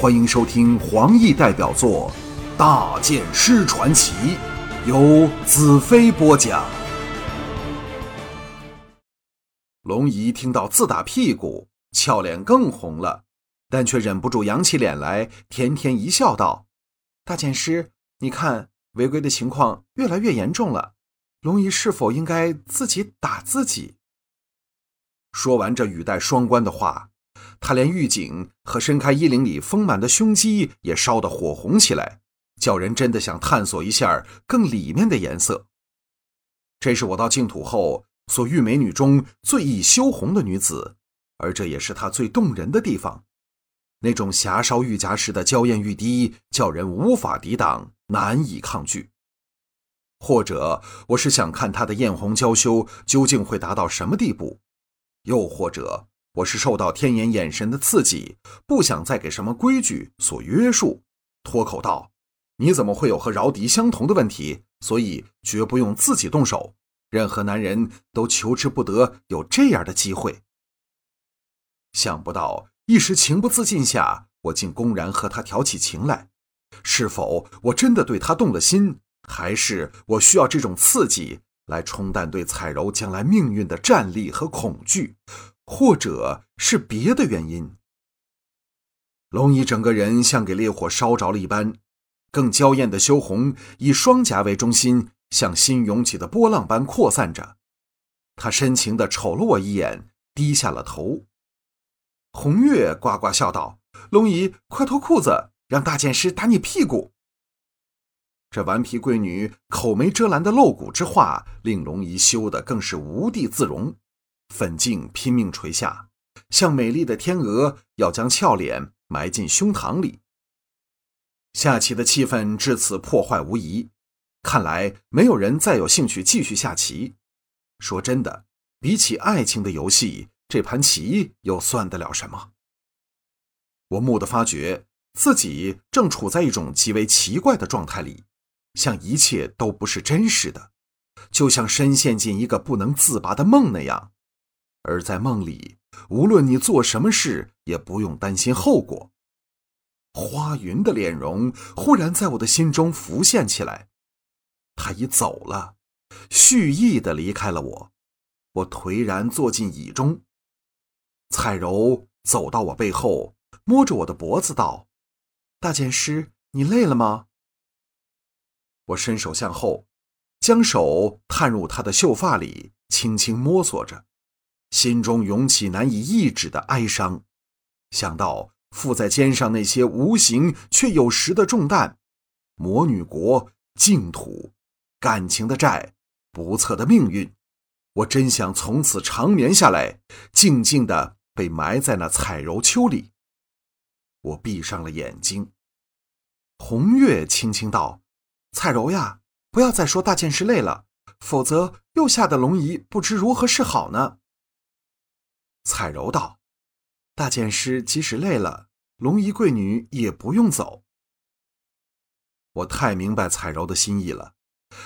欢迎收听黄奕代表作《大剑师传奇》，由子飞播讲。龙姨听到自打屁股，俏脸更红了，但却忍不住扬起脸来，甜甜一笑，道：“大剑师，你看违规的情况越来越严重了，龙姨是否应该自己打自己？”说完这语带双关的话。他连狱警和伸开衣领里丰满的胸肌也烧得火红起来，叫人真的想探索一下更里面的颜色。这是我到净土后所遇美女中最易羞红的女子，而这也是她最动人的地方。那种霞烧玉颊时的娇艳欲滴，叫人无法抵挡，难以抗拒。或者，我是想看她的艳红娇羞究竟会达到什么地步，又或者。我是受到天眼眼神的刺激，不想再给什么规矩所约束，脱口道：“你怎么会有和饶迪相同的问题？所以绝不用自己动手。任何男人都求之不得有这样的机会。”想不到一时情不自禁下，我竟公然和他挑起情来。是否我真的对他动了心，还是我需要这种刺激来冲淡对彩柔将来命运的战栗和恐惧？或者是别的原因，龙姨整个人像给烈火烧着了一般，更娇艳的羞红以双颊为中心，像新涌起的波浪般扩散着。她深情地瞅了我一眼，低下了头。红月呱呱笑道：“龙姨，快脱裤子，让大剑师打你屁股。”这顽皮贵女口没遮拦的露骨之话，令龙姨羞得更是无地自容。粉颈拼命垂下，像美丽的天鹅要将俏脸埋进胸膛里。下棋的气氛至此破坏无疑，看来没有人再有兴趣继续下棋。说真的，比起爱情的游戏，这盘棋又算得了什么？我蓦地发觉自己正处在一种极为奇怪的状态里，像一切都不是真实的，就像深陷进一个不能自拔的梦那样。而在梦里，无论你做什么事，也不用担心后果。花云的脸容忽然在我的心中浮现起来，他已走了，蓄意的离开了我。我颓然坐进椅中，彩柔走到我背后，摸着我的脖子道：“大剑师，你累了吗？”我伸手向后，将手探入她的秀发里，轻轻摸索着。心中涌起难以抑制的哀伤，想到负在肩上那些无形却有实的重担，魔女国、净土、感情的债、不测的命运，我真想从此长眠下来，静静的被埋在那彩柔丘里。我闭上了眼睛。红月轻轻道：“彩柔呀，不要再说大剑师累了，否则又吓得龙姨不知如何是好呢。”彩柔道：“大剑师即使累了，龙姨贵女也不用走。”我太明白彩柔的心意了，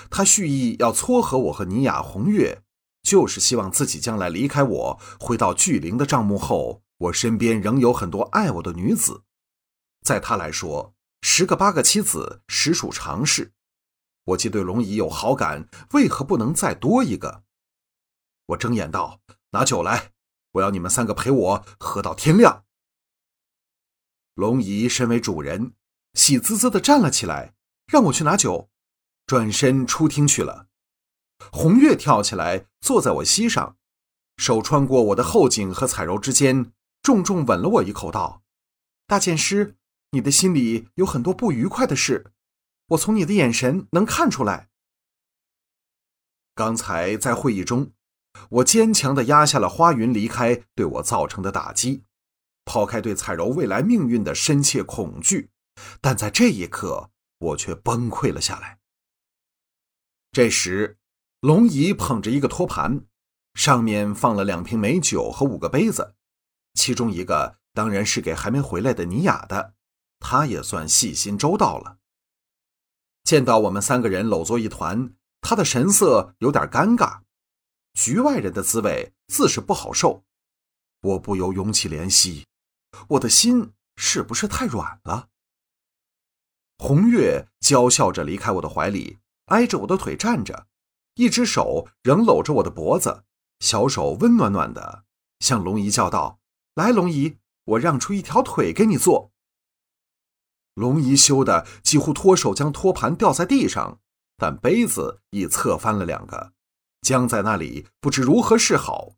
她蓄意要撮合我和尼雅、红月，就是希望自己将来离开我，回到巨灵的帐幕后，我身边仍有很多爱我的女子。在她来说，十个八个妻子实属常事。我既对龙姨有好感，为何不能再多一个？我睁眼道：“拿酒来。”我要你们三个陪我喝到天亮。龙姨身为主人，喜滋滋的站了起来，让我去拿酒，转身出厅去了。红月跳起来坐在我膝上，手穿过我的后颈和彩柔之间，重重吻了我一口，道：“大剑师，你的心里有很多不愉快的事，我从你的眼神能看出来。刚才在会议中。”我坚强地压下了花云离开对我造成的打击，抛开对彩柔未来命运的深切恐惧，但在这一刻，我却崩溃了下来。这时，龙姨捧着一个托盘，上面放了两瓶美酒和五个杯子，其中一个当然是给还没回来的尼雅的，她也算细心周到了。见到我们三个人搂作一团，她的神色有点尴尬。局外人的滋味自是不好受，我不由涌起怜惜，我的心是不是太软了？红月娇笑着离开我的怀里，挨着我的腿站着，一只手仍搂着我的脖子，小手温暖暖的，向龙姨叫道：“来，龙姨，我让出一条腿给你坐。”龙姨羞得几乎脱手，将托盘掉在地上，但杯子已侧翻了两个，僵在那里，不知如何是好。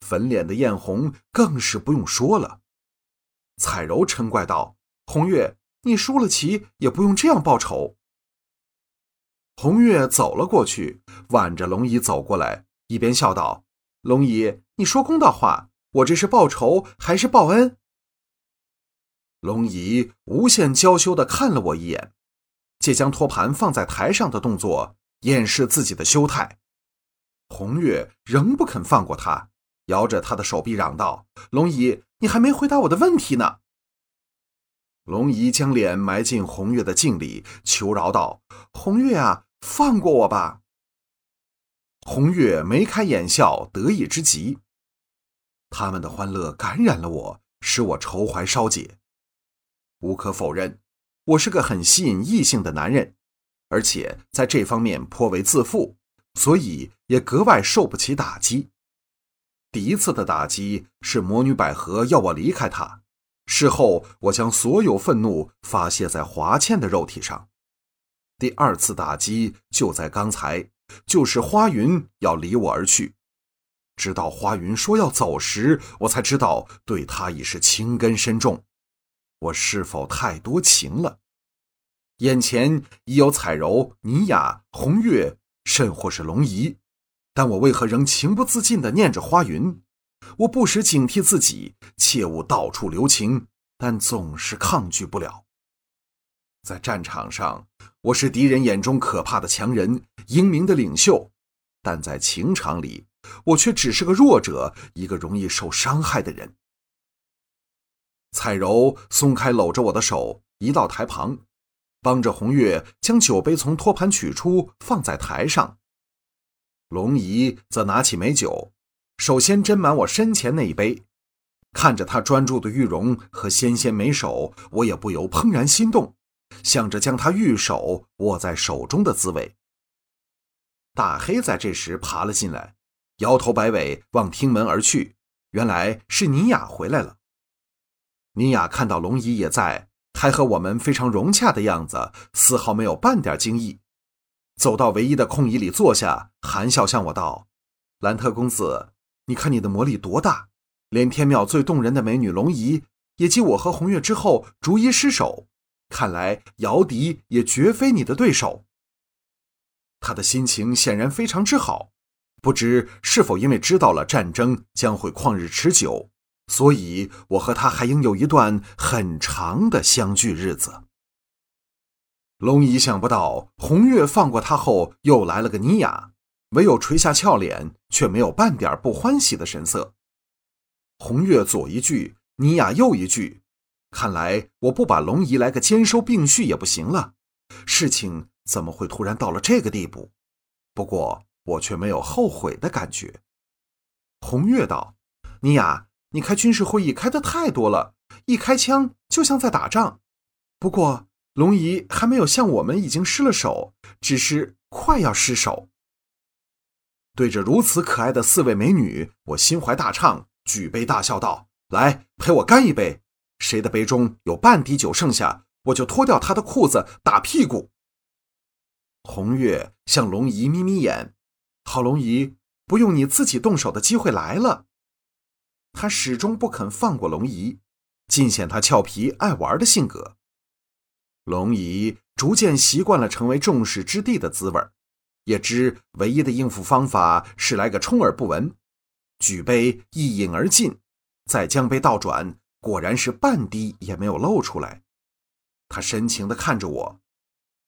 粉脸的艳红更是不用说了。彩柔嗔怪道：“红月，你输了棋也不用这样报仇。”红月走了过去，挽着龙姨走过来，一边笑道：“龙姨，你说公道话，我这是报仇还是报恩？”龙姨无限娇羞地看了我一眼，借将托盘放在台上的动作掩饰自己的羞态。红月仍不肯放过他，摇着他的手臂嚷道：“龙姨，你还没回答我的问题呢！”龙姨将脸埋进红月的镜里，求饶道：“红月啊，放过我吧！”红月眉开眼笑，得意之极。他们的欢乐感染了我，使我愁怀稍解。无可否认，我是个很吸引异性的男人，而且在这方面颇为自负，所以也格外受不起打击。第一次的打击是魔女百合要我离开她，事后我将所有愤怒发泄在华倩的肉体上。第二次打击就在刚才，就是花云要离我而去，直到花云说要走时，我才知道对她已是情根深重。我是否太多情了？眼前已有彩柔、倪雅、红月，甚或是龙姨，但我为何仍情不自禁地念着花云？我不时警惕自己，切勿到处留情，但总是抗拒不了。在战场上，我是敌人眼中可怕的强人，英明的领袖；但在情场里，我却只是个弱者，一个容易受伤害的人。彩柔松开搂着我的手，移到台旁，帮着红月将酒杯从托盘取出，放在台上。龙姨则拿起美酒，首先斟满我身前那一杯。看着她专注的玉容和纤纤美手，我也不由怦然心动，想着将她玉手握在手中的滋味。大黑在这时爬了进来，摇头摆尾往厅门而去，原来是妮雅回来了。妮雅看到龙姨也在，还和我们非常融洽的样子，丝毫没有半点惊异。走到唯一的空椅里坐下，含笑向我道：“兰特公子，你看你的魔力多大，连天庙最动人的美女龙姨，也继我和红月之后逐一失手。看来姚笛也绝非你的对手。”他的心情显然非常之好，不知是否因为知道了战争将会旷日持久。所以，我和他还应有一段很长的相聚日子。龙姨想不到红月放过他后，又来了个尼雅，唯有垂下俏脸，却没有半点不欢喜的神色。红月左一句，尼雅右一句，看来我不把龙姨来个兼收并蓄也不行了。事情怎么会突然到了这个地步？不过我却没有后悔的感觉。红月道：“尼雅。”你开军事会议开的太多了，一开枪就像在打仗。不过龙姨还没有像我们已经失了手，只是快要失手。对着如此可爱的四位美女，我心怀大畅，举杯大笑道：“来，陪我干一杯！谁的杯中有半滴酒剩下，我就脱掉他的裤子打屁股。”红月向龙姨眯眯眼：“好，龙姨，不用你自己动手的机会来了。”他始终不肯放过龙姨，尽显他俏皮爱玩的性格。龙姨逐渐习惯了成为众矢之的的滋味，也知唯一的应付方法是来个充耳不闻，举杯一饮而尽，再将杯倒转，果然是半滴也没有漏出来。他深情地看着我，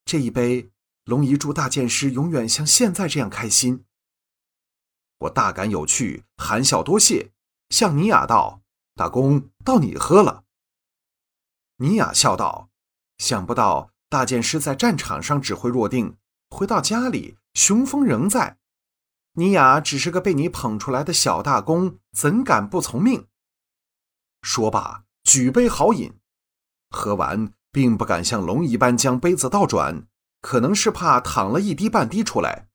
这一杯，龙姨祝大剑师永远像现在这样开心。我大感有趣，含笑多谢。向尼雅道：“大公，到你喝了。”尼雅笑道：“想不到大剑师在战场上指挥若定，回到家里雄风仍在。尼雅只是个被你捧出来的小大公，怎敢不从命？”说罢，举杯豪饮，喝完并不敢像龙一般将杯子倒转，可能是怕淌了一滴半滴出来。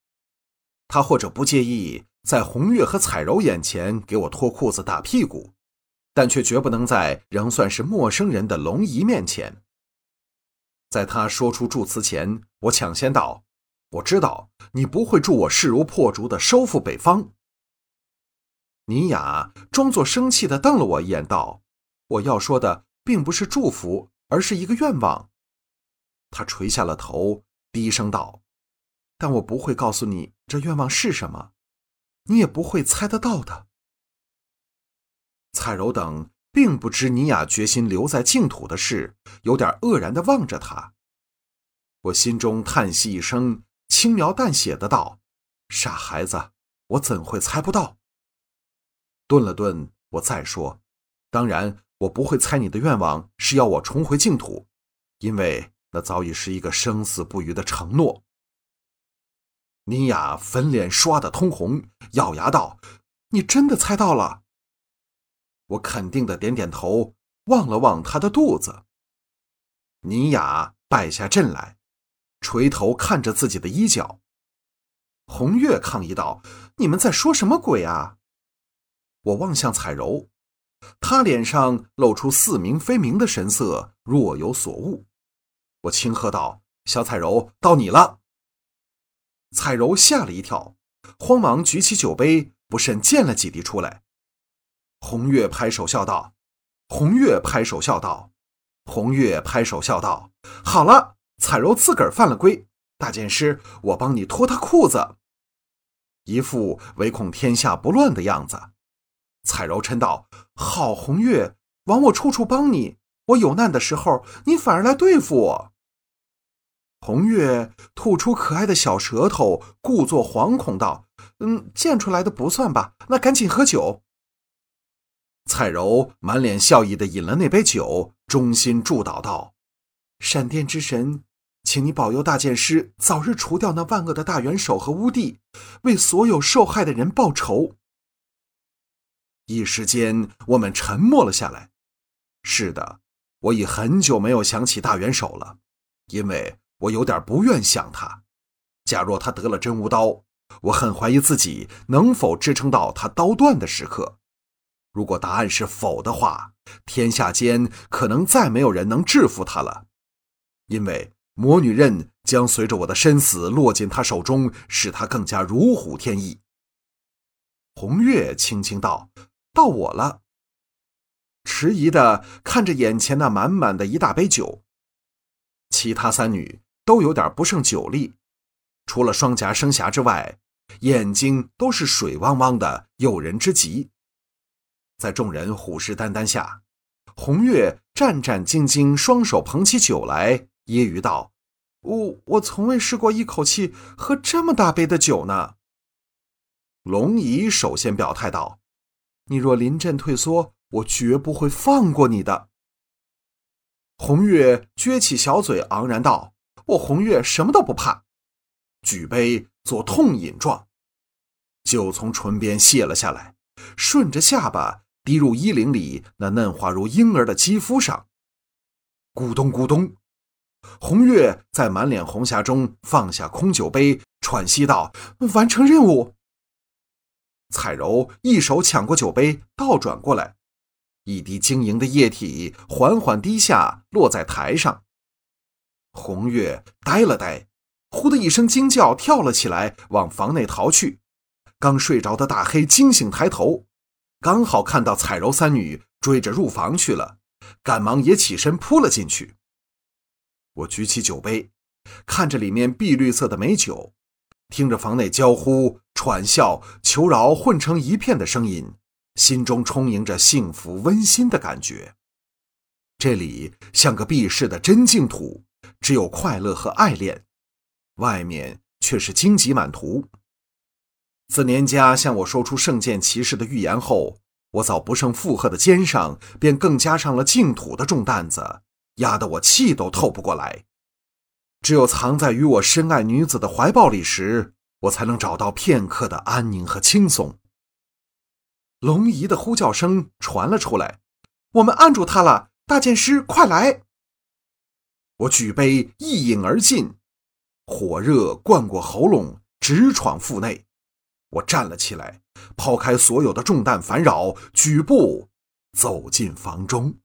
他或者不介意在红月和彩柔眼前给我脱裤子打屁股，但却绝不能在仍算是陌生人的龙姨面前。在他说出祝词前，我抢先道：“我知道你不会助我势如破竹的收复北方。”尼雅装作生气的瞪了我一眼，道：“我要说的并不是祝福，而是一个愿望。”他垂下了头，低声道：“但我不会告诉你这愿望是什么，你也不会猜得到的。”蔡柔等并不知尼雅决心留在净土的事，有点愕然的望着他。我心中叹息一声，轻描淡写的道：“傻孩子，我怎会猜不到？”顿了顿，我再说：“当然，我不会猜你的愿望是要我重回净土，因为那早已是一个生死不渝的承诺。”尼雅粉脸刷得通红，咬牙道：“你真的猜到了？”我肯定的点点头，望了望他的肚子。尼雅败下阵来，垂头看着自己的衣角。红月抗议道：“你们在说什么鬼啊？”我望向彩柔，她脸上露出似明非明的神色，若有所悟。我轻喝道：“小彩柔，到你了。”彩柔吓了一跳，慌忙举起酒杯，不慎溅了几滴出来。红月拍手笑道：“红月拍手笑道，红月拍手笑道，好了，彩柔自个儿犯了规。大剑师，我帮你脱他裤子。”一副唯恐天下不乱的样子。彩柔嗔道：“好，红月，枉我处处帮你，我有难的时候，你反而来对付我。”红月吐出可爱的小舌头，故作惶恐道：“嗯，溅出来的不算吧？那赶紧喝酒。”彩柔满脸笑意的饮了那杯酒，衷心祝祷道：“闪电之神，请你保佑大剑师早日除掉那万恶的大元首和乌帝，为所有受害的人报仇。”一时间，我们沉默了下来。是的，我已很久没有想起大元首了，因为我有点不愿想他。假若他得了真无刀，我很怀疑自己能否支撑到他刀断的时刻。如果答案是否的话，天下间可能再没有人能制服他了，因为魔女刃将随着我的身死落进他手中，使他更加如虎添翼。红月轻轻道。到我了，迟疑的看着眼前那满满的一大杯酒。其他三女都有点不胜酒力，除了双颊生霞之外，眼睛都是水汪汪的，诱人之极。在众人虎视眈眈下，红月战战兢兢，双手捧起酒来，揶揄道：“我我从未试过一口气喝这么大杯的酒呢。”龙姨首先表态道。你若临阵退缩，我绝不会放过你的。红月撅起小嘴，昂然道：“我红月什么都不怕。”举杯做痛饮状，酒从唇边泻了下来，顺着下巴滴入衣领里那嫩滑如婴儿的肌肤上。咕咚咕咚，红月在满脸红霞中放下空酒杯，喘息道：“完成任务。”彩柔一手抢过酒杯，倒转过来，一滴晶莹的液体缓缓滴下，落在台上。红月呆了呆，忽的一声惊叫，跳了起来，往房内逃去。刚睡着的大黑惊醒，抬头，刚好看到彩柔三女追着入房去了，赶忙也起身扑了进去。我举起酒杯，看着里面碧绿色的美酒。听着房内娇呼、喘笑、求饶混成一片的声音，心中充盈着幸福温馨的感觉。这里像个避世的真净土，只有快乐和爱恋，外面却是荆棘满途。自年家向我说出圣剑骑士的预言后，我早不胜负荷的肩上便更加上了净土的重担子，压得我气都透不过来。只有藏在与我深爱女子的怀抱里时，我才能找到片刻的安宁和轻松。龙姨的呼叫声传了出来：“我们按住他了，大剑师，快来！”我举杯一饮而尽，火热灌过喉咙，直闯腹内。我站了起来，抛开所有的重担烦扰，举步走进房中。